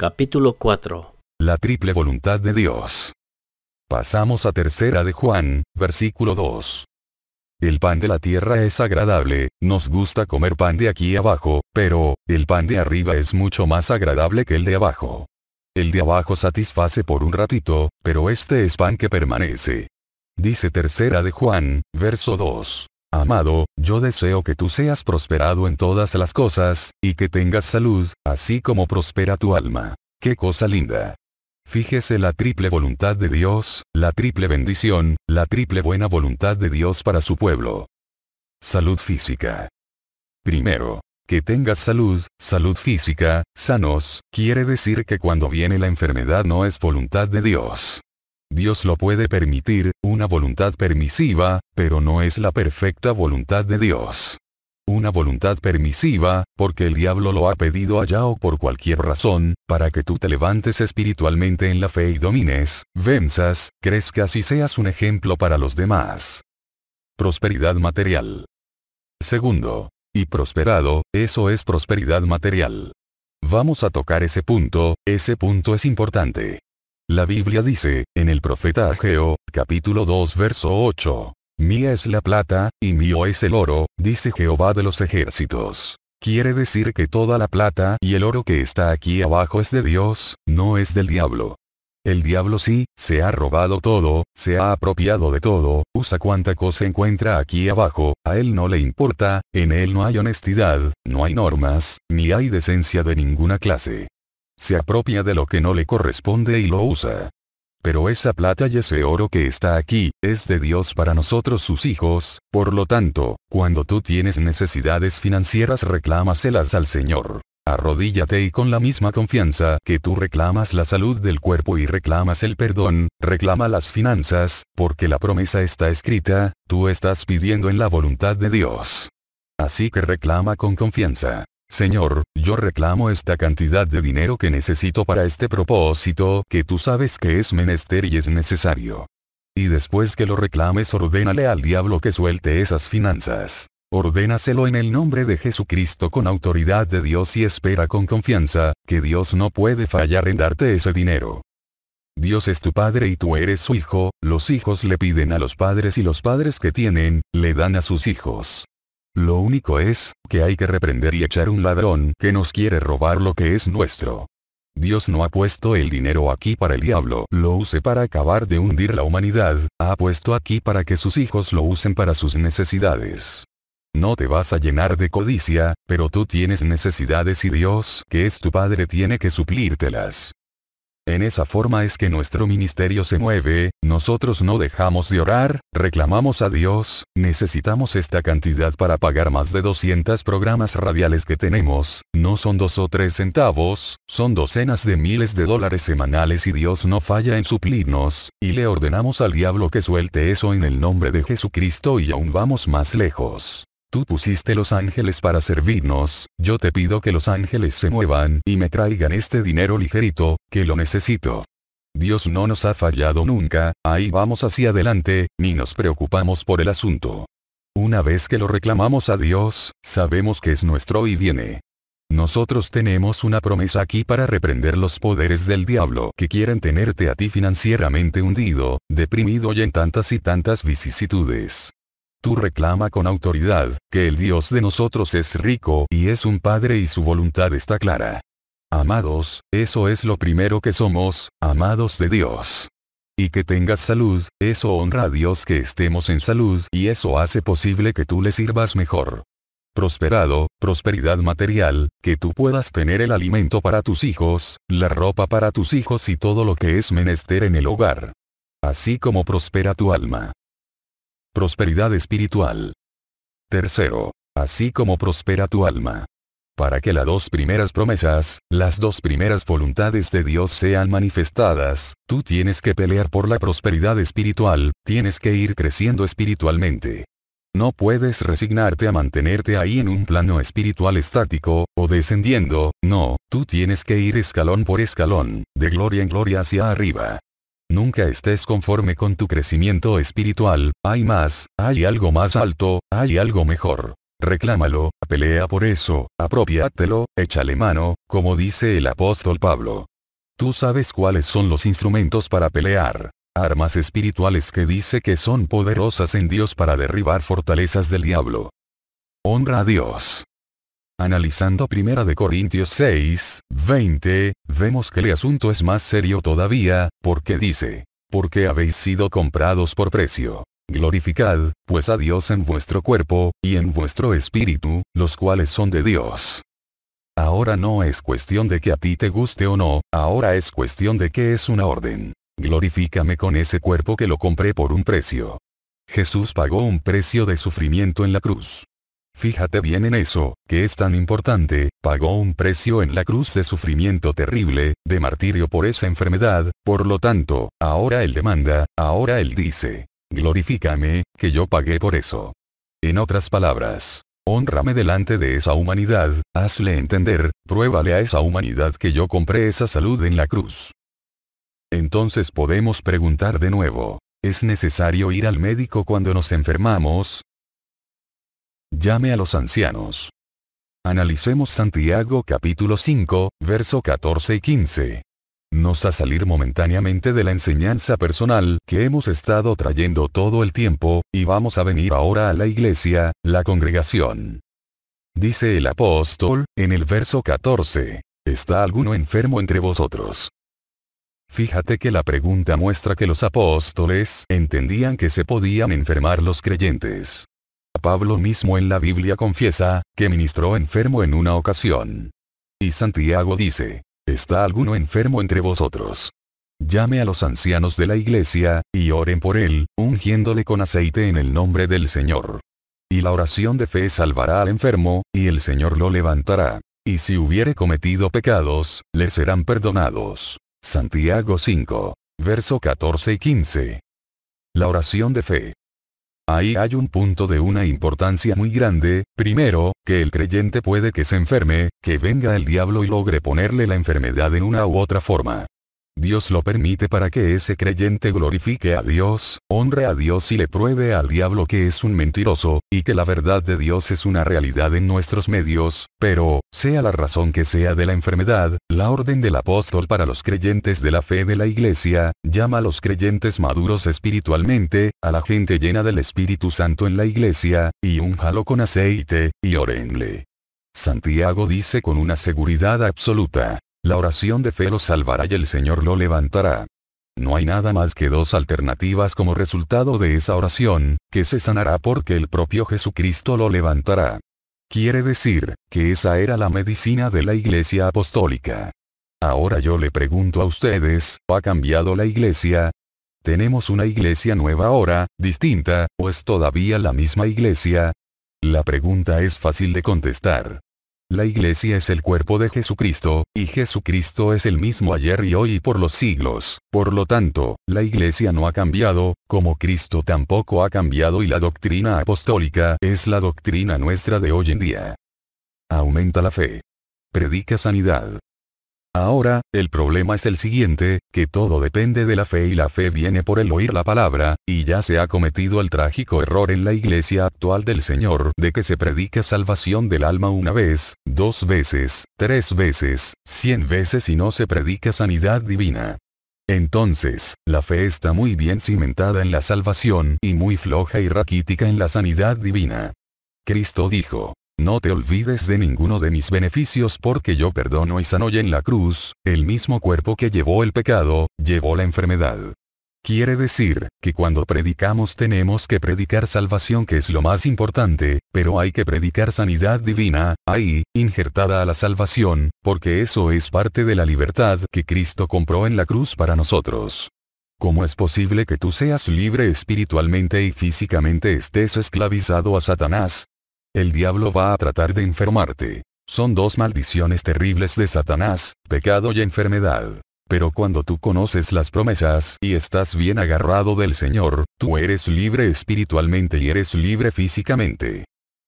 Capítulo 4 La triple voluntad de Dios. Pasamos a tercera de Juan, versículo 2. El pan de la tierra es agradable, nos gusta comer pan de aquí abajo, pero, el pan de arriba es mucho más agradable que el de abajo. El de abajo satisface por un ratito, pero este es pan que permanece. Dice tercera de Juan, verso 2. Amado, yo deseo que tú seas prosperado en todas las cosas, y que tengas salud, así como prospera tu alma. ¡Qué cosa linda! Fíjese la triple voluntad de Dios, la triple bendición, la triple buena voluntad de Dios para su pueblo. Salud física. Primero, que tengas salud, salud física, sanos, quiere decir que cuando viene la enfermedad no es voluntad de Dios. Dios lo puede permitir, una voluntad permisiva, pero no es la perfecta voluntad de Dios. Una voluntad permisiva, porque el diablo lo ha pedido allá o por cualquier razón, para que tú te levantes espiritualmente en la fe y domines, venzas, crezcas y seas un ejemplo para los demás. Prosperidad material. Segundo. Y prosperado, eso es prosperidad material. Vamos a tocar ese punto, ese punto es importante. La Biblia dice, en el profeta Ageo, capítulo 2 verso 8. Mía es la plata, y mío es el oro, dice Jehová de los ejércitos. Quiere decir que toda la plata y el oro que está aquí abajo es de Dios, no es del diablo. El diablo sí, se ha robado todo, se ha apropiado de todo, usa cuanta cosa encuentra aquí abajo, a él no le importa, en él no hay honestidad, no hay normas, ni hay decencia de ninguna clase se apropia de lo que no le corresponde y lo usa. Pero esa plata y ese oro que está aquí, es de Dios para nosotros sus hijos, por lo tanto, cuando tú tienes necesidades financieras reclámaselas al Señor. Arrodíllate y con la misma confianza que tú reclamas la salud del cuerpo y reclamas el perdón, reclama las finanzas, porque la promesa está escrita, tú estás pidiendo en la voluntad de Dios. Así que reclama con confianza. Señor, yo reclamo esta cantidad de dinero que necesito para este propósito, que tú sabes que es menester y es necesario. Y después que lo reclames ordénale al diablo que suelte esas finanzas. Ordénaselo en el nombre de Jesucristo con autoridad de Dios y espera con confianza, que Dios no puede fallar en darte ese dinero. Dios es tu padre y tú eres su hijo, los hijos le piden a los padres y los padres que tienen, le dan a sus hijos. Lo único es, que hay que reprender y echar un ladrón que nos quiere robar lo que es nuestro. Dios no ha puesto el dinero aquí para el diablo lo use para acabar de hundir la humanidad, ha puesto aquí para que sus hijos lo usen para sus necesidades. No te vas a llenar de codicia, pero tú tienes necesidades y Dios, que es tu Padre, tiene que suplírtelas. En esa forma es que nuestro ministerio se mueve, nosotros no dejamos de orar, reclamamos a Dios, necesitamos esta cantidad para pagar más de 200 programas radiales que tenemos, no son dos o tres centavos, son docenas de miles de dólares semanales y Dios no falla en suplirnos, y le ordenamos al diablo que suelte eso en el nombre de Jesucristo y aún vamos más lejos. Tú pusiste los ángeles para servirnos, yo te pido que los ángeles se muevan y me traigan este dinero ligerito, que lo necesito. Dios no nos ha fallado nunca, ahí vamos hacia adelante, ni nos preocupamos por el asunto. Una vez que lo reclamamos a Dios, sabemos que es nuestro y viene. Nosotros tenemos una promesa aquí para reprender los poderes del diablo que quieren tenerte a ti financieramente hundido, deprimido y en tantas y tantas vicisitudes. Tú reclama con autoridad, que el Dios de nosotros es rico y es un Padre y su voluntad está clara. Amados, eso es lo primero que somos, amados de Dios. Y que tengas salud, eso honra a Dios que estemos en salud y eso hace posible que tú le sirvas mejor. Prosperado, prosperidad material, que tú puedas tener el alimento para tus hijos, la ropa para tus hijos y todo lo que es menester en el hogar. Así como prospera tu alma. Prosperidad espiritual. Tercero. Así como prospera tu alma. Para que las dos primeras promesas, las dos primeras voluntades de Dios sean manifestadas, tú tienes que pelear por la prosperidad espiritual, tienes que ir creciendo espiritualmente. No puedes resignarte a mantenerte ahí en un plano espiritual estático, o descendiendo, no, tú tienes que ir escalón por escalón, de gloria en gloria hacia arriba. Nunca estés conforme con tu crecimiento espiritual, hay más, hay algo más alto, hay algo mejor. reclámalo, pelea por eso, apropiátelo, échale mano, como dice el apóstol Pablo. Tú sabes cuáles son los instrumentos para pelear. Armas espirituales que dice que son poderosas en Dios para derribar fortalezas del diablo. Honra a Dios. Analizando Primera de Corintios 6, 20, vemos que el asunto es más serio todavía, porque dice, porque habéis sido comprados por precio. Glorificad, pues a Dios en vuestro cuerpo, y en vuestro espíritu, los cuales son de Dios. Ahora no es cuestión de que a ti te guste o no, ahora es cuestión de que es una orden. Glorifícame con ese cuerpo que lo compré por un precio. Jesús pagó un precio de sufrimiento en la cruz. Fíjate bien en eso, que es tan importante, pagó un precio en la cruz de sufrimiento terrible, de martirio por esa enfermedad, por lo tanto, ahora Él demanda, ahora Él dice, glorifícame, que yo pagué por eso. En otras palabras, honrame delante de esa humanidad, hazle entender, pruébale a esa humanidad que yo compré esa salud en la cruz. Entonces podemos preguntar de nuevo, ¿es necesario ir al médico cuando nos enfermamos? Llame a los ancianos. Analicemos Santiago capítulo 5, verso 14 y 15. Nos a salir momentáneamente de la enseñanza personal que hemos estado trayendo todo el tiempo, y vamos a venir ahora a la iglesia, la congregación. Dice el apóstol, en el verso 14, ¿está alguno enfermo entre vosotros? Fíjate que la pregunta muestra que los apóstoles entendían que se podían enfermar los creyentes. Pablo mismo en la Biblia confiesa, que ministró enfermo en una ocasión. Y Santiago dice, ¿está alguno enfermo entre vosotros? Llame a los ancianos de la iglesia, y oren por él, ungiéndole con aceite en el nombre del Señor. Y la oración de fe salvará al enfermo, y el Señor lo levantará. Y si hubiere cometido pecados, le serán perdonados. Santiago 5. Verso 14 y 15. La oración de fe. Ahí hay un punto de una importancia muy grande, primero, que el creyente puede que se enferme, que venga el diablo y logre ponerle la enfermedad en una u otra forma. Dios lo permite para que ese creyente glorifique a Dios, honre a Dios y le pruebe al diablo que es un mentiroso, y que la verdad de Dios es una realidad en nuestros medios, pero, sea la razón que sea de la enfermedad, la orden del apóstol para los creyentes de la fe de la iglesia, llama a los creyentes maduros espiritualmente, a la gente llena del Espíritu Santo en la iglesia, y unjalo con aceite, y orenle. Santiago dice con una seguridad absoluta, la oración de fe lo salvará y el Señor lo levantará. No hay nada más que dos alternativas como resultado de esa oración, que se sanará porque el propio Jesucristo lo levantará. Quiere decir, que esa era la medicina de la Iglesia Apostólica. Ahora yo le pregunto a ustedes, ¿ha cambiado la Iglesia? ¿Tenemos una iglesia nueva ahora, distinta, o es todavía la misma iglesia? La pregunta es fácil de contestar. La iglesia es el cuerpo de Jesucristo, y Jesucristo es el mismo ayer y hoy y por los siglos. Por lo tanto, la iglesia no ha cambiado, como Cristo tampoco ha cambiado y la doctrina apostólica es la doctrina nuestra de hoy en día. Aumenta la fe. Predica sanidad. Ahora, el problema es el siguiente, que todo depende de la fe y la fe viene por el oír la palabra, y ya se ha cometido el trágico error en la iglesia actual del Señor de que se predica salvación del alma una vez, dos veces, tres veces, cien veces y no se predica sanidad divina. Entonces, la fe está muy bien cimentada en la salvación y muy floja y raquítica en la sanidad divina. Cristo dijo, no te olvides de ninguno de mis beneficios porque yo perdono y sano y en la cruz, el mismo cuerpo que llevó el pecado, llevó la enfermedad. Quiere decir, que cuando predicamos tenemos que predicar salvación que es lo más importante, pero hay que predicar sanidad divina, ahí, injertada a la salvación, porque eso es parte de la libertad que Cristo compró en la cruz para nosotros. ¿Cómo es posible que tú seas libre espiritualmente y físicamente estés esclavizado a Satanás? El diablo va a tratar de enfermarte. Son dos maldiciones terribles de Satanás, pecado y enfermedad. Pero cuando tú conoces las promesas y estás bien agarrado del Señor, tú eres libre espiritualmente y eres libre físicamente.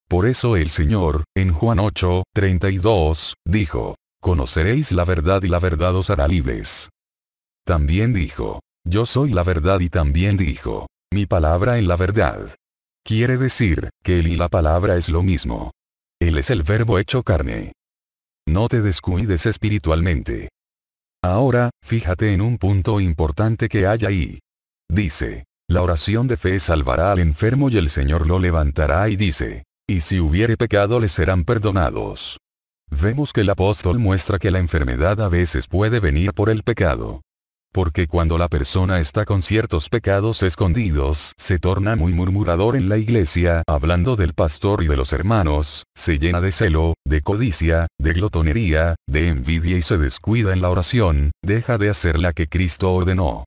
Por eso el Señor, en Juan 8, 32, dijo, Conoceréis la verdad y la verdad os hará libres. También dijo, Yo soy la verdad y también dijo, Mi palabra en la verdad. Quiere decir, que él y la palabra es lo mismo. Él es el verbo hecho carne. No te descuides espiritualmente. Ahora, fíjate en un punto importante que hay ahí. Dice, la oración de fe salvará al enfermo y el Señor lo levantará y dice, y si hubiere pecado le serán perdonados. Vemos que el apóstol muestra que la enfermedad a veces puede venir por el pecado. Porque cuando la persona está con ciertos pecados escondidos, se torna muy murmurador en la iglesia, hablando del pastor y de los hermanos, se llena de celo, de codicia, de glotonería, de envidia y se descuida en la oración, deja de hacer la que Cristo ordenó.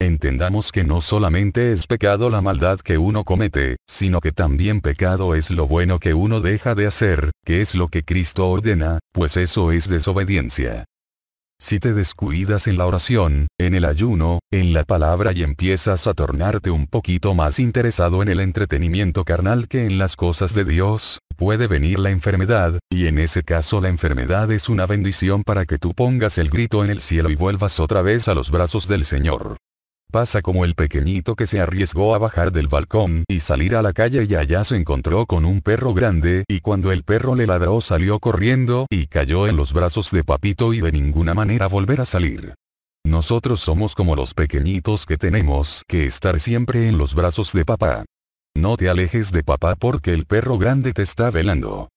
Entendamos que no solamente es pecado la maldad que uno comete, sino que también pecado es lo bueno que uno deja de hacer, que es lo que Cristo ordena, pues eso es desobediencia. Si te descuidas en la oración, en el ayuno, en la palabra y empiezas a tornarte un poquito más interesado en el entretenimiento carnal que en las cosas de Dios, puede venir la enfermedad, y en ese caso la enfermedad es una bendición para que tú pongas el grito en el cielo y vuelvas otra vez a los brazos del Señor. Pasa como el pequeñito que se arriesgó a bajar del balcón y salir a la calle y allá se encontró con un perro grande y cuando el perro le ladró salió corriendo y cayó en los brazos de papito y de ninguna manera volver a salir. Nosotros somos como los pequeñitos que tenemos que estar siempre en los brazos de papá. No te alejes de papá porque el perro grande te está velando.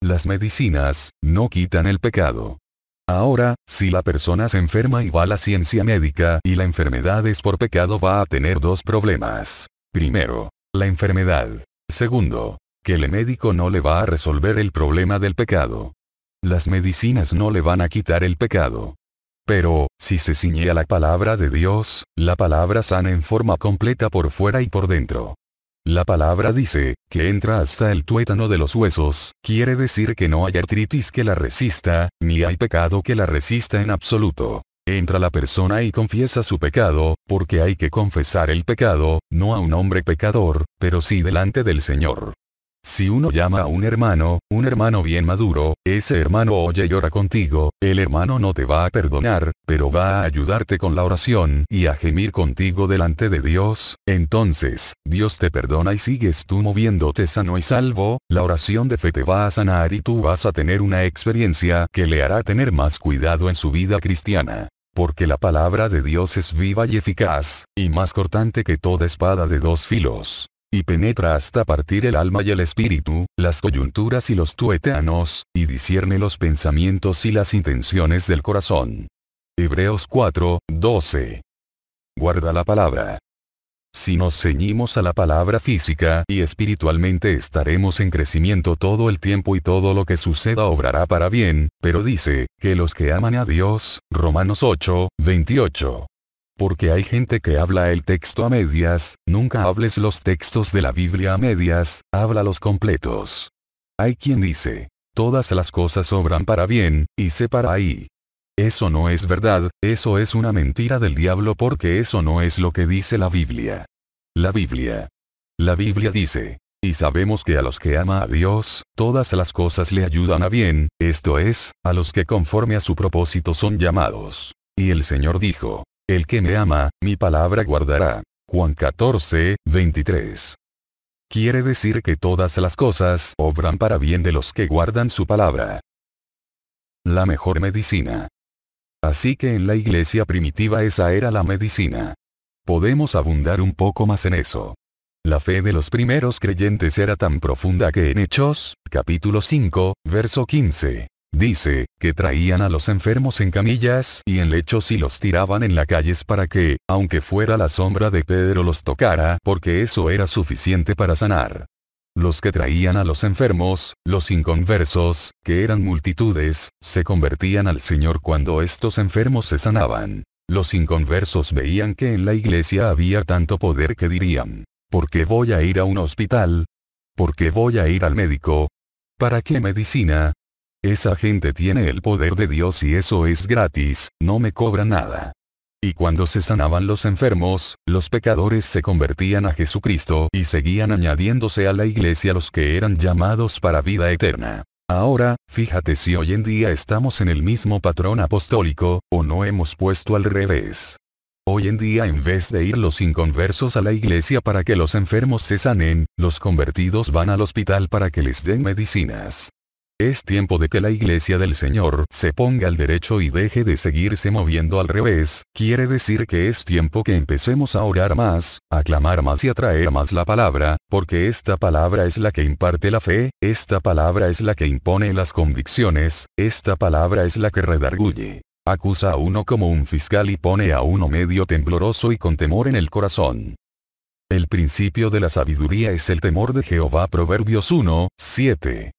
Las medicinas, no quitan el pecado. Ahora, si la persona se enferma y va a la ciencia médica y la enfermedad es por pecado va a tener dos problemas. Primero, la enfermedad. Segundo, que el médico no le va a resolver el problema del pecado. Las medicinas no le van a quitar el pecado. Pero, si se ciñe a la palabra de Dios, la palabra sana en forma completa por fuera y por dentro. La palabra dice, que entra hasta el tuétano de los huesos, quiere decir que no hay artritis que la resista, ni hay pecado que la resista en absoluto. Entra la persona y confiesa su pecado, porque hay que confesar el pecado, no a un hombre pecador, pero sí delante del Señor. Si uno llama a un hermano, un hermano bien maduro, ese hermano oye y ora contigo, el hermano no te va a perdonar, pero va a ayudarte con la oración y a gemir contigo delante de Dios, entonces, Dios te perdona y sigues tú moviéndote sano y salvo, la oración de fe te va a sanar y tú vas a tener una experiencia que le hará tener más cuidado en su vida cristiana. Porque la palabra de Dios es viva y eficaz, y más cortante que toda espada de dos filos y penetra hasta partir el alma y el espíritu, las coyunturas y los tuétanos, y discierne los pensamientos y las intenciones del corazón. Hebreos 4, 12. Guarda la palabra. Si nos ceñimos a la palabra física y espiritualmente estaremos en crecimiento todo el tiempo y todo lo que suceda obrará para bien, pero dice, que los que aman a Dios, Romanos 8, 28. Porque hay gente que habla el texto a medias, nunca hables los textos de la Biblia a medias, háblalos completos. Hay quien dice, todas las cosas obran para bien, y se para ahí. Eso no es verdad, eso es una mentira del diablo porque eso no es lo que dice la Biblia. La Biblia. La Biblia dice, y sabemos que a los que ama a Dios, todas las cosas le ayudan a bien, esto es, a los que conforme a su propósito son llamados. Y el Señor dijo, el que me ama, mi palabra guardará. Juan 14, 23. Quiere decir que todas las cosas obran para bien de los que guardan su palabra. La mejor medicina. Así que en la iglesia primitiva esa era la medicina. Podemos abundar un poco más en eso. La fe de los primeros creyentes era tan profunda que en Hechos, capítulo 5, verso 15, Dice, que traían a los enfermos en camillas y en lechos y los tiraban en las calles para que, aunque fuera la sombra de Pedro los tocara, porque eso era suficiente para sanar. Los que traían a los enfermos, los inconversos, que eran multitudes, se convertían al Señor cuando estos enfermos se sanaban. Los inconversos veían que en la iglesia había tanto poder que dirían, ¿por qué voy a ir a un hospital? ¿Por qué voy a ir al médico? ¿Para qué medicina? Esa gente tiene el poder de Dios y eso es gratis, no me cobra nada. Y cuando se sanaban los enfermos, los pecadores se convertían a Jesucristo y seguían añadiéndose a la iglesia los que eran llamados para vida eterna. Ahora, fíjate si hoy en día estamos en el mismo patrón apostólico, o no hemos puesto al revés. Hoy en día en vez de ir los inconversos a la iglesia para que los enfermos se sanen, los convertidos van al hospital para que les den medicinas. Es tiempo de que la iglesia del Señor se ponga al derecho y deje de seguirse moviendo al revés, quiere decir que es tiempo que empecemos a orar más, a clamar más y a traer más la palabra, porque esta palabra es la que imparte la fe, esta palabra es la que impone las convicciones, esta palabra es la que redarguye. Acusa a uno como un fiscal y pone a uno medio tembloroso y con temor en el corazón. El principio de la sabiduría es el temor de Jehová Proverbios 1, 7.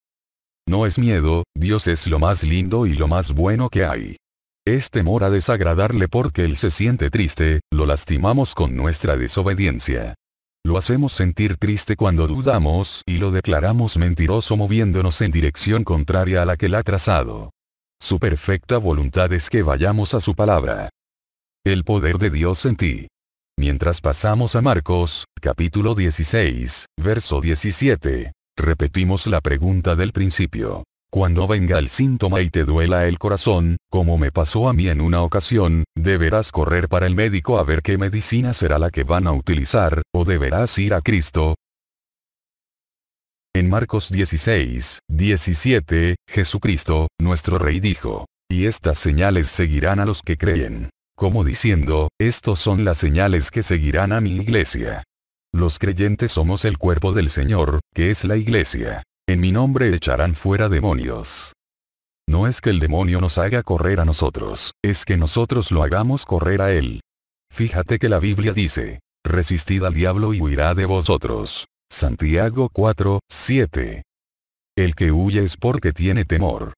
No es miedo, Dios es lo más lindo y lo más bueno que hay. Es temor a desagradarle porque Él se siente triste, lo lastimamos con nuestra desobediencia. Lo hacemos sentir triste cuando dudamos y lo declaramos mentiroso moviéndonos en dirección contraria a la que Él ha trazado. Su perfecta voluntad es que vayamos a su palabra. El poder de Dios en ti. Mientras pasamos a Marcos, capítulo 16, verso 17, repetimos la pregunta del principio. Cuando venga el síntoma y te duela el corazón, como me pasó a mí en una ocasión, deberás correr para el médico a ver qué medicina será la que van a utilizar, o deberás ir a Cristo, en Marcos 16, 17, Jesucristo, nuestro Rey dijo, y estas señales seguirán a los que creen. Como diciendo, estos son las señales que seguirán a mi iglesia. Los creyentes somos el cuerpo del Señor, que es la iglesia. En mi nombre echarán fuera demonios. No es que el demonio nos haga correr a nosotros, es que nosotros lo hagamos correr a él. Fíjate que la Biblia dice, resistid al diablo y huirá de vosotros. Santiago 4, 7. El que huye es porque tiene temor.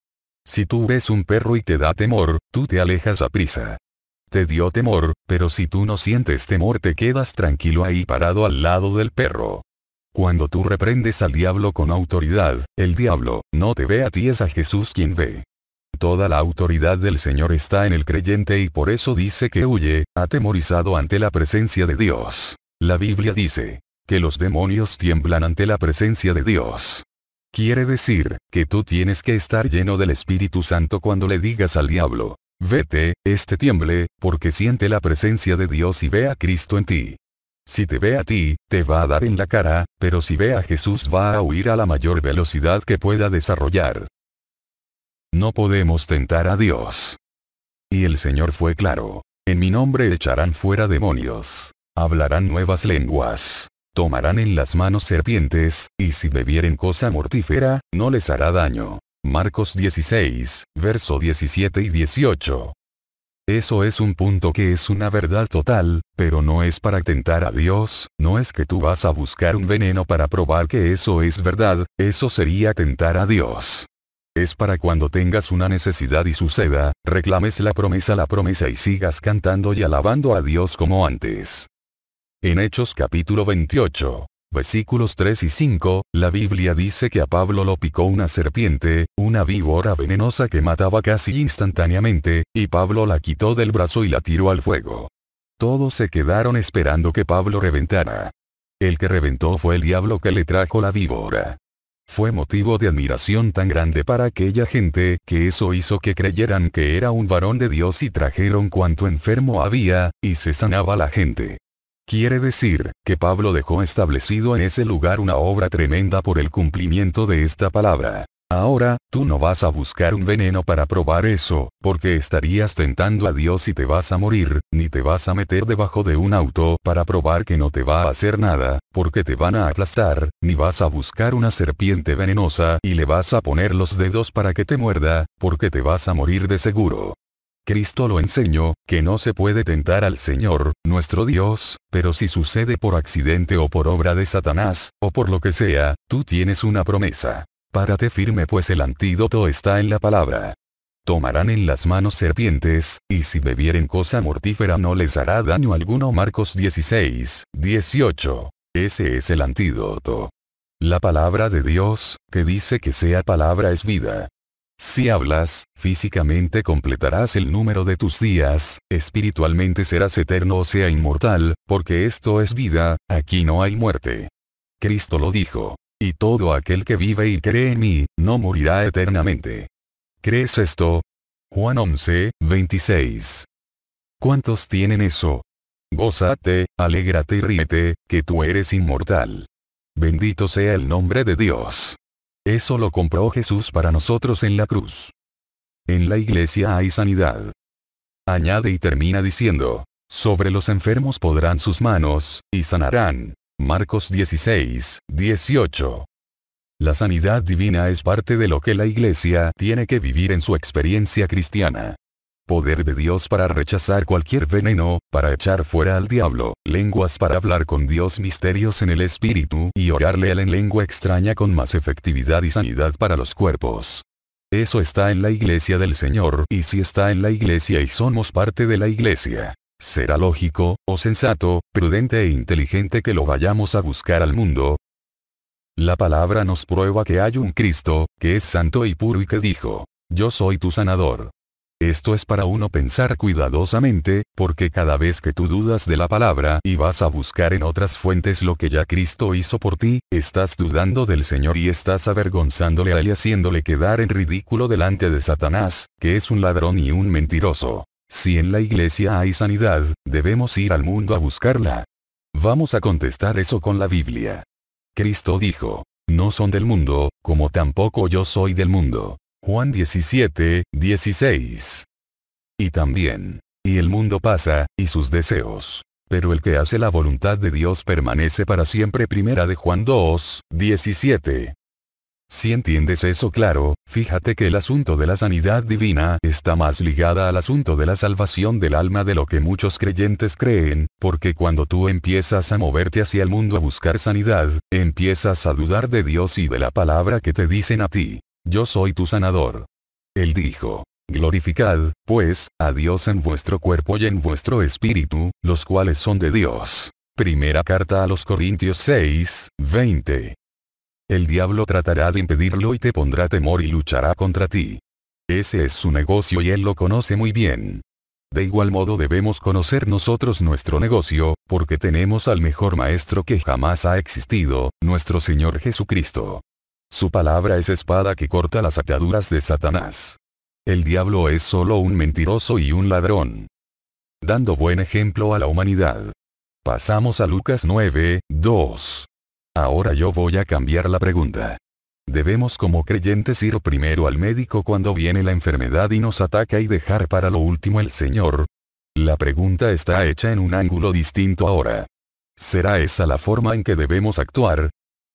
Si tú ves un perro y te da temor, tú te alejas a prisa. Te dio temor, pero si tú no sientes temor te quedas tranquilo ahí parado al lado del perro. Cuando tú reprendes al diablo con autoridad, el diablo, no te ve a ti es a Jesús quien ve. Toda la autoridad del Señor está en el creyente y por eso dice que huye, atemorizado ante la presencia de Dios. La Biblia dice, que los demonios tiemblan ante la presencia de Dios. Quiere decir, que tú tienes que estar lleno del Espíritu Santo cuando le digas al diablo, vete, este tiemble, porque siente la presencia de Dios y ve a Cristo en ti. Si te ve a ti, te va a dar en la cara, pero si ve a Jesús va a huir a la mayor velocidad que pueda desarrollar. No podemos tentar a Dios. Y el Señor fue claro. En mi nombre echarán fuera demonios. Hablarán nuevas lenguas tomarán en las manos serpientes, y si bebieren cosa mortífera, no les hará daño. Marcos 16, verso 17 y 18. Eso es un punto que es una verdad total, pero no es para tentar a Dios, no es que tú vas a buscar un veneno para probar que eso es verdad, eso sería tentar a Dios. Es para cuando tengas una necesidad y suceda, reclames la promesa la promesa y sigas cantando y alabando a Dios como antes. En Hechos capítulo 28, versículos 3 y 5, la Biblia dice que a Pablo lo picó una serpiente, una víbora venenosa que mataba casi instantáneamente, y Pablo la quitó del brazo y la tiró al fuego. Todos se quedaron esperando que Pablo reventara. El que reventó fue el diablo que le trajo la víbora. Fue motivo de admiración tan grande para aquella gente, que eso hizo que creyeran que era un varón de Dios y trajeron cuanto enfermo había, y se sanaba la gente. Quiere decir, que Pablo dejó establecido en ese lugar una obra tremenda por el cumplimiento de esta palabra. Ahora, tú no vas a buscar un veneno para probar eso, porque estarías tentando a Dios y te vas a morir, ni te vas a meter debajo de un auto para probar que no te va a hacer nada, porque te van a aplastar, ni vas a buscar una serpiente venenosa y le vas a poner los dedos para que te muerda, porque te vas a morir de seguro. Cristo lo enseñó, que no se puede tentar al Señor, nuestro Dios, pero si sucede por accidente o por obra de Satanás, o por lo que sea, tú tienes una promesa. Párate firme pues el antídoto está en la palabra. Tomarán en las manos serpientes, y si bebieren cosa mortífera no les hará daño alguno. Marcos 16, 18. Ese es el antídoto. La palabra de Dios, que dice que sea palabra es vida. Si hablas, físicamente completarás el número de tus días, espiritualmente serás eterno o sea inmortal, porque esto es vida, aquí no hay muerte. Cristo lo dijo. Y todo aquel que vive y cree en mí, no morirá eternamente. ¿Crees esto? Juan 11, 26. ¿Cuántos tienen eso? Gózate, alégrate y ríete, que tú eres inmortal. Bendito sea el nombre de Dios. Eso lo compró Jesús para nosotros en la cruz. En la iglesia hay sanidad. Añade y termina diciendo, sobre los enfermos podrán sus manos, y sanarán. Marcos 16, 18. La sanidad divina es parte de lo que la iglesia tiene que vivir en su experiencia cristiana poder de Dios para rechazar cualquier veneno, para echar fuera al diablo, lenguas para hablar con Dios misterios en el espíritu y orarle a en lengua extraña con más efectividad y sanidad para los cuerpos. Eso está en la iglesia del Señor y si está en la iglesia y somos parte de la iglesia. Será lógico, o sensato, prudente e inteligente que lo vayamos a buscar al mundo, la palabra nos prueba que hay un Cristo, que es santo y puro y que dijo, Yo soy tu sanador. Esto es para uno pensar cuidadosamente, porque cada vez que tú dudas de la palabra y vas a buscar en otras fuentes lo que ya Cristo hizo por ti, estás dudando del Señor y estás avergonzándole a él y haciéndole quedar en ridículo delante de Satanás, que es un ladrón y un mentiroso. Si en la iglesia hay sanidad, debemos ir al mundo a buscarla. Vamos a contestar eso con la Biblia. Cristo dijo, no son del mundo, como tampoco yo soy del mundo. Juan 17, 16. Y también, y el mundo pasa, y sus deseos. Pero el que hace la voluntad de Dios permanece para siempre. Primera de Juan 2, 17. Si entiendes eso claro, fíjate que el asunto de la sanidad divina está más ligada al asunto de la salvación del alma de lo que muchos creyentes creen, porque cuando tú empiezas a moverte hacia el mundo a buscar sanidad, empiezas a dudar de Dios y de la palabra que te dicen a ti. Yo soy tu sanador. Él dijo, Glorificad, pues, a Dios en vuestro cuerpo y en vuestro espíritu, los cuales son de Dios. Primera carta a los Corintios 6, 20. El diablo tratará de impedirlo y te pondrá temor y luchará contra ti. Ese es su negocio y él lo conoce muy bien. De igual modo debemos conocer nosotros nuestro negocio, porque tenemos al mejor maestro que jamás ha existido, nuestro Señor Jesucristo. Su palabra es espada que corta las ataduras de Satanás. El diablo es solo un mentiroso y un ladrón. Dando buen ejemplo a la humanidad. Pasamos a Lucas 9, 2. Ahora yo voy a cambiar la pregunta. ¿Debemos como creyentes ir primero al médico cuando viene la enfermedad y nos ataca y dejar para lo último el Señor? La pregunta está hecha en un ángulo distinto ahora. ¿Será esa la forma en que debemos actuar?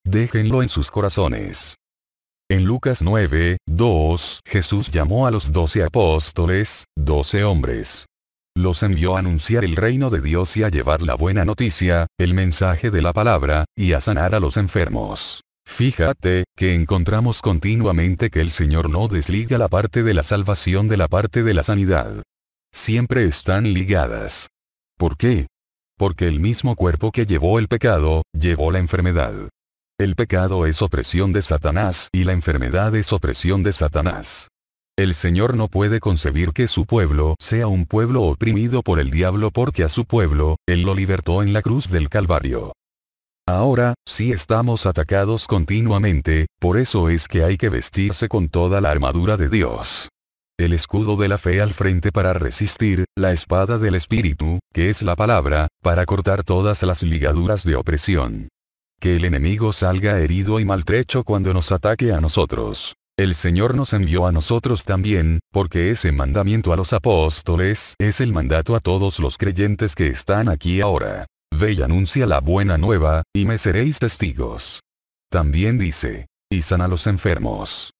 Déjenlo en sus corazones. En Lucas 9, 2, Jesús llamó a los doce apóstoles, doce hombres. Los envió a anunciar el reino de Dios y a llevar la buena noticia, el mensaje de la palabra, y a sanar a los enfermos. Fíjate, que encontramos continuamente que el Señor no desliga la parte de la salvación de la parte de la sanidad. Siempre están ligadas. ¿Por qué? Porque el mismo cuerpo que llevó el pecado, llevó la enfermedad. El pecado es opresión de Satanás y la enfermedad es opresión de Satanás. El Señor no puede concebir que su pueblo sea un pueblo oprimido por el diablo porque a su pueblo, Él lo libertó en la cruz del Calvario. Ahora, si estamos atacados continuamente, por eso es que hay que vestirse con toda la armadura de Dios. El escudo de la fe al frente para resistir, la espada del Espíritu, que es la palabra, para cortar todas las ligaduras de opresión que el enemigo salga herido y maltrecho cuando nos ataque a nosotros. El Señor nos envió a nosotros también, porque ese mandamiento a los apóstoles es el mandato a todos los creyentes que están aquí ahora. Ve y anuncia la buena nueva, y me seréis testigos. También dice, y sana a los enfermos.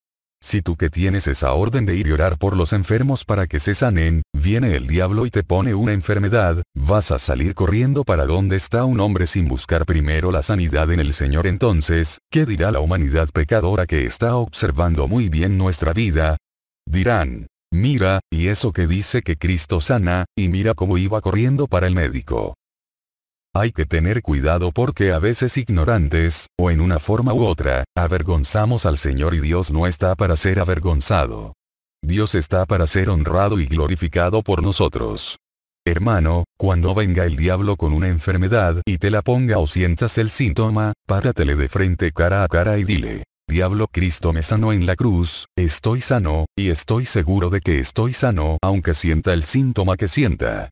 Si tú que tienes esa orden de ir y orar por los enfermos para que se sanen, viene el diablo y te pone una enfermedad, vas a salir corriendo para donde está un hombre sin buscar primero la sanidad en el Señor entonces, ¿qué dirá la humanidad pecadora que está observando muy bien nuestra vida? Dirán, mira, y eso que dice que Cristo sana, y mira cómo iba corriendo para el médico. Hay que tener cuidado porque a veces ignorantes, o en una forma u otra, avergonzamos al Señor y Dios no está para ser avergonzado. Dios está para ser honrado y glorificado por nosotros. Hermano, cuando venga el diablo con una enfermedad y te la ponga o sientas el síntoma, páratele de frente cara a cara y dile, Diablo Cristo me sanó en la cruz, estoy sano, y estoy seguro de que estoy sano aunque sienta el síntoma que sienta.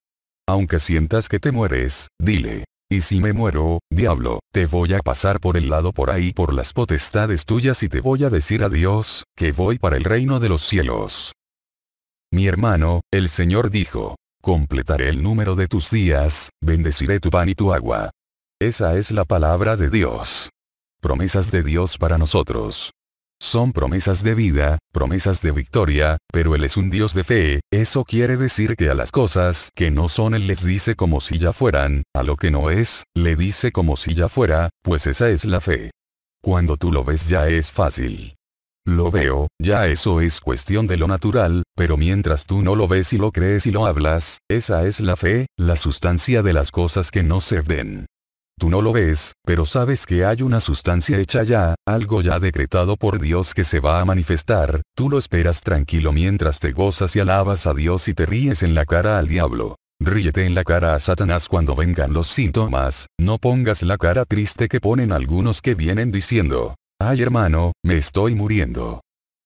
Aunque sientas que te mueres, dile. Y si me muero, diablo, te voy a pasar por el lado por ahí por las potestades tuyas y te voy a decir adiós, que voy para el reino de los cielos. Mi hermano, el Señor dijo, completaré el número de tus días, bendeciré tu pan y tu agua. Esa es la palabra de Dios. Promesas de Dios para nosotros. Son promesas de vida, promesas de victoria, pero Él es un Dios de fe, eso quiere decir que a las cosas que no son Él les dice como si ya fueran, a lo que no es, le dice como si ya fuera, pues esa es la fe. Cuando tú lo ves ya es fácil. Lo veo, ya eso es cuestión de lo natural, pero mientras tú no lo ves y lo crees y lo hablas, esa es la fe, la sustancia de las cosas que no se ven. Tú no lo ves, pero sabes que hay una sustancia hecha ya, algo ya decretado por Dios que se va a manifestar, tú lo esperas tranquilo mientras te gozas y alabas a Dios y te ríes en la cara al diablo. Ríete en la cara a Satanás cuando vengan los síntomas, no pongas la cara triste que ponen algunos que vienen diciendo, ay hermano, me estoy muriendo.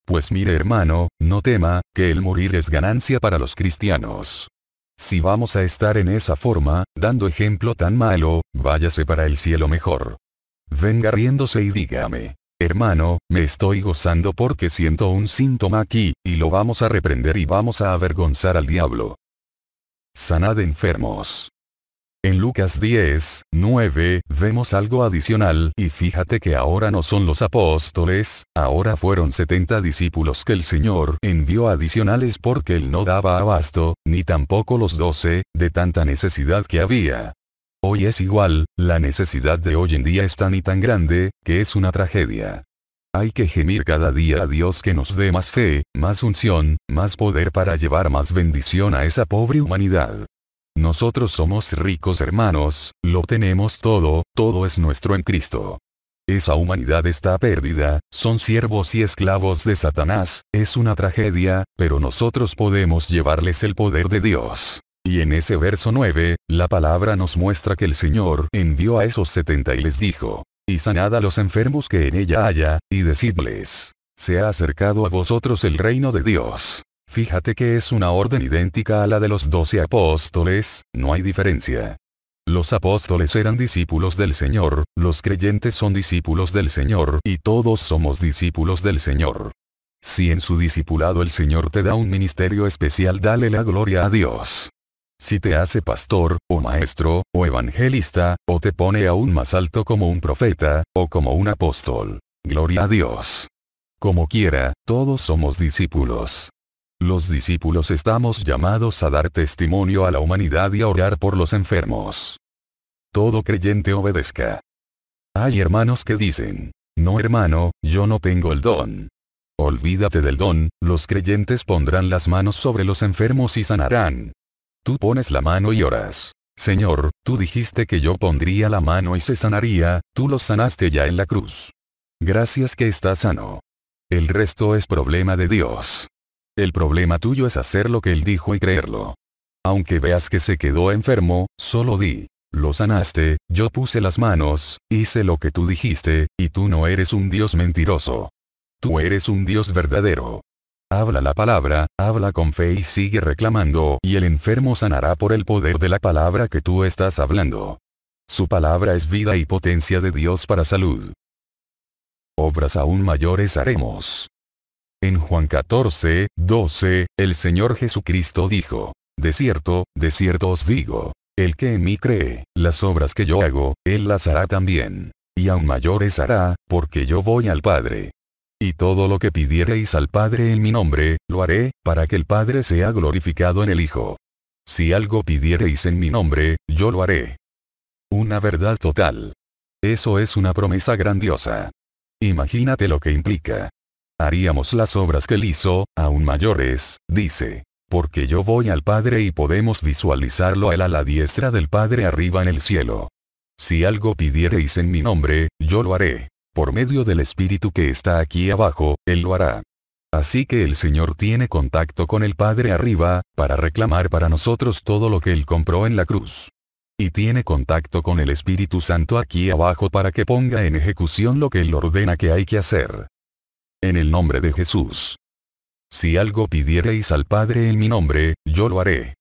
Pues mire hermano, no tema, que el morir es ganancia para los cristianos. Si vamos a estar en esa forma, dando ejemplo tan malo, váyase para el cielo mejor. Venga riéndose y dígame. Hermano, me estoy gozando porque siento un síntoma aquí, y lo vamos a reprender y vamos a avergonzar al diablo. Sanad enfermos. En Lucas 10, 9, vemos algo adicional, y fíjate que ahora no son los apóstoles, ahora fueron 70 discípulos que el Señor envió adicionales porque él no daba abasto, ni tampoco los 12, de tanta necesidad que había. Hoy es igual, la necesidad de hoy en día es tan y tan grande, que es una tragedia. Hay que gemir cada día a Dios que nos dé más fe, más unción, más poder para llevar más bendición a esa pobre humanidad. Nosotros somos ricos hermanos, lo tenemos todo, todo es nuestro en Cristo. Esa humanidad está perdida, son siervos y esclavos de Satanás, es una tragedia, pero nosotros podemos llevarles el poder de Dios. Y en ese verso 9, la palabra nos muestra que el Señor envió a esos setenta y les dijo, y sanad a los enfermos que en ella haya, y decidles, se ha acercado a vosotros el reino de Dios. Fíjate que es una orden idéntica a la de los doce apóstoles, no hay diferencia. Los apóstoles eran discípulos del Señor, los creyentes son discípulos del Señor y todos somos discípulos del Señor. Si en su discipulado el Señor te da un ministerio especial, dale la gloria a Dios. Si te hace pastor, o maestro, o evangelista, o te pone aún más alto como un profeta, o como un apóstol. Gloria a Dios. Como quiera, todos somos discípulos. Los discípulos estamos llamados a dar testimonio a la humanidad y a orar por los enfermos. Todo creyente obedezca. Hay hermanos que dicen, no hermano, yo no tengo el don. Olvídate del don, los creyentes pondrán las manos sobre los enfermos y sanarán. Tú pones la mano y oras. Señor, tú dijiste que yo pondría la mano y se sanaría, tú lo sanaste ya en la cruz. Gracias que estás sano. El resto es problema de Dios. El problema tuyo es hacer lo que él dijo y creerlo. Aunque veas que se quedó enfermo, solo di. Lo sanaste, yo puse las manos, hice lo que tú dijiste, y tú no eres un Dios mentiroso. Tú eres un Dios verdadero. Habla la palabra, habla con fe y sigue reclamando, y el enfermo sanará por el poder de la palabra que tú estás hablando. Su palabra es vida y potencia de Dios para salud. Obras aún mayores haremos. En Juan 14, 12, el Señor Jesucristo dijo, De cierto, de cierto os digo, el que en mí cree, las obras que yo hago, él las hará también. Y aún mayores hará, porque yo voy al Padre. Y todo lo que pidiereis al Padre en mi nombre, lo haré, para que el Padre sea glorificado en el Hijo. Si algo pidiereis en mi nombre, yo lo haré. Una verdad total. Eso es una promesa grandiosa. Imagínate lo que implica. Haríamos las obras que él hizo, aún mayores, dice. Porque yo voy al Padre y podemos visualizarlo a él a la diestra del Padre arriba en el cielo. Si algo pidiereis en mi nombre, yo lo haré. Por medio del Espíritu que está aquí abajo, Él lo hará. Así que el Señor tiene contacto con el Padre arriba, para reclamar para nosotros todo lo que Él compró en la cruz. Y tiene contacto con el Espíritu Santo aquí abajo para que ponga en ejecución lo que Él ordena que hay que hacer. En el nombre de Jesús. Si algo pidiereis al Padre en mi nombre, yo lo haré.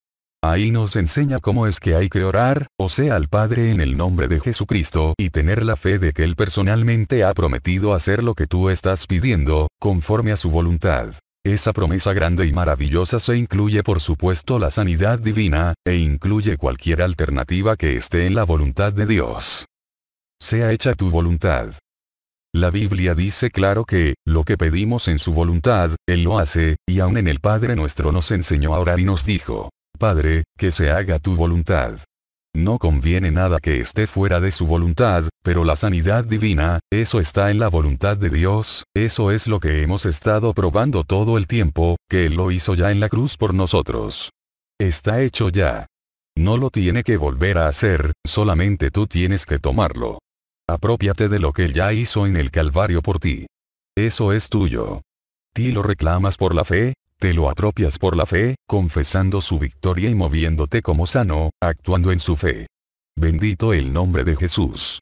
Ahí nos enseña cómo es que hay que orar, o sea al Padre en el nombre de Jesucristo y tener la fe de que Él personalmente ha prometido hacer lo que tú estás pidiendo, conforme a su voluntad. Esa promesa grande y maravillosa se incluye por supuesto la sanidad divina, e incluye cualquier alternativa que esté en la voluntad de Dios. Sea hecha tu voluntad. La Biblia dice claro que, lo que pedimos en su voluntad, Él lo hace, y aun en el Padre nuestro nos enseñó a orar y nos dijo, Padre, que se haga tu voluntad. No conviene nada que esté fuera de su voluntad, pero la sanidad divina, eso está en la voluntad de Dios, eso es lo que hemos estado probando todo el tiempo, que Él lo hizo ya en la cruz por nosotros. Está hecho ya. No lo tiene que volver a hacer, solamente tú tienes que tomarlo. Apropiate de lo que Él ya hizo en el Calvario por ti. Eso es tuyo. Ti lo reclamas por la fe, te lo apropias por la fe, confesando su victoria y moviéndote como sano, actuando en su fe. Bendito el nombre de Jesús.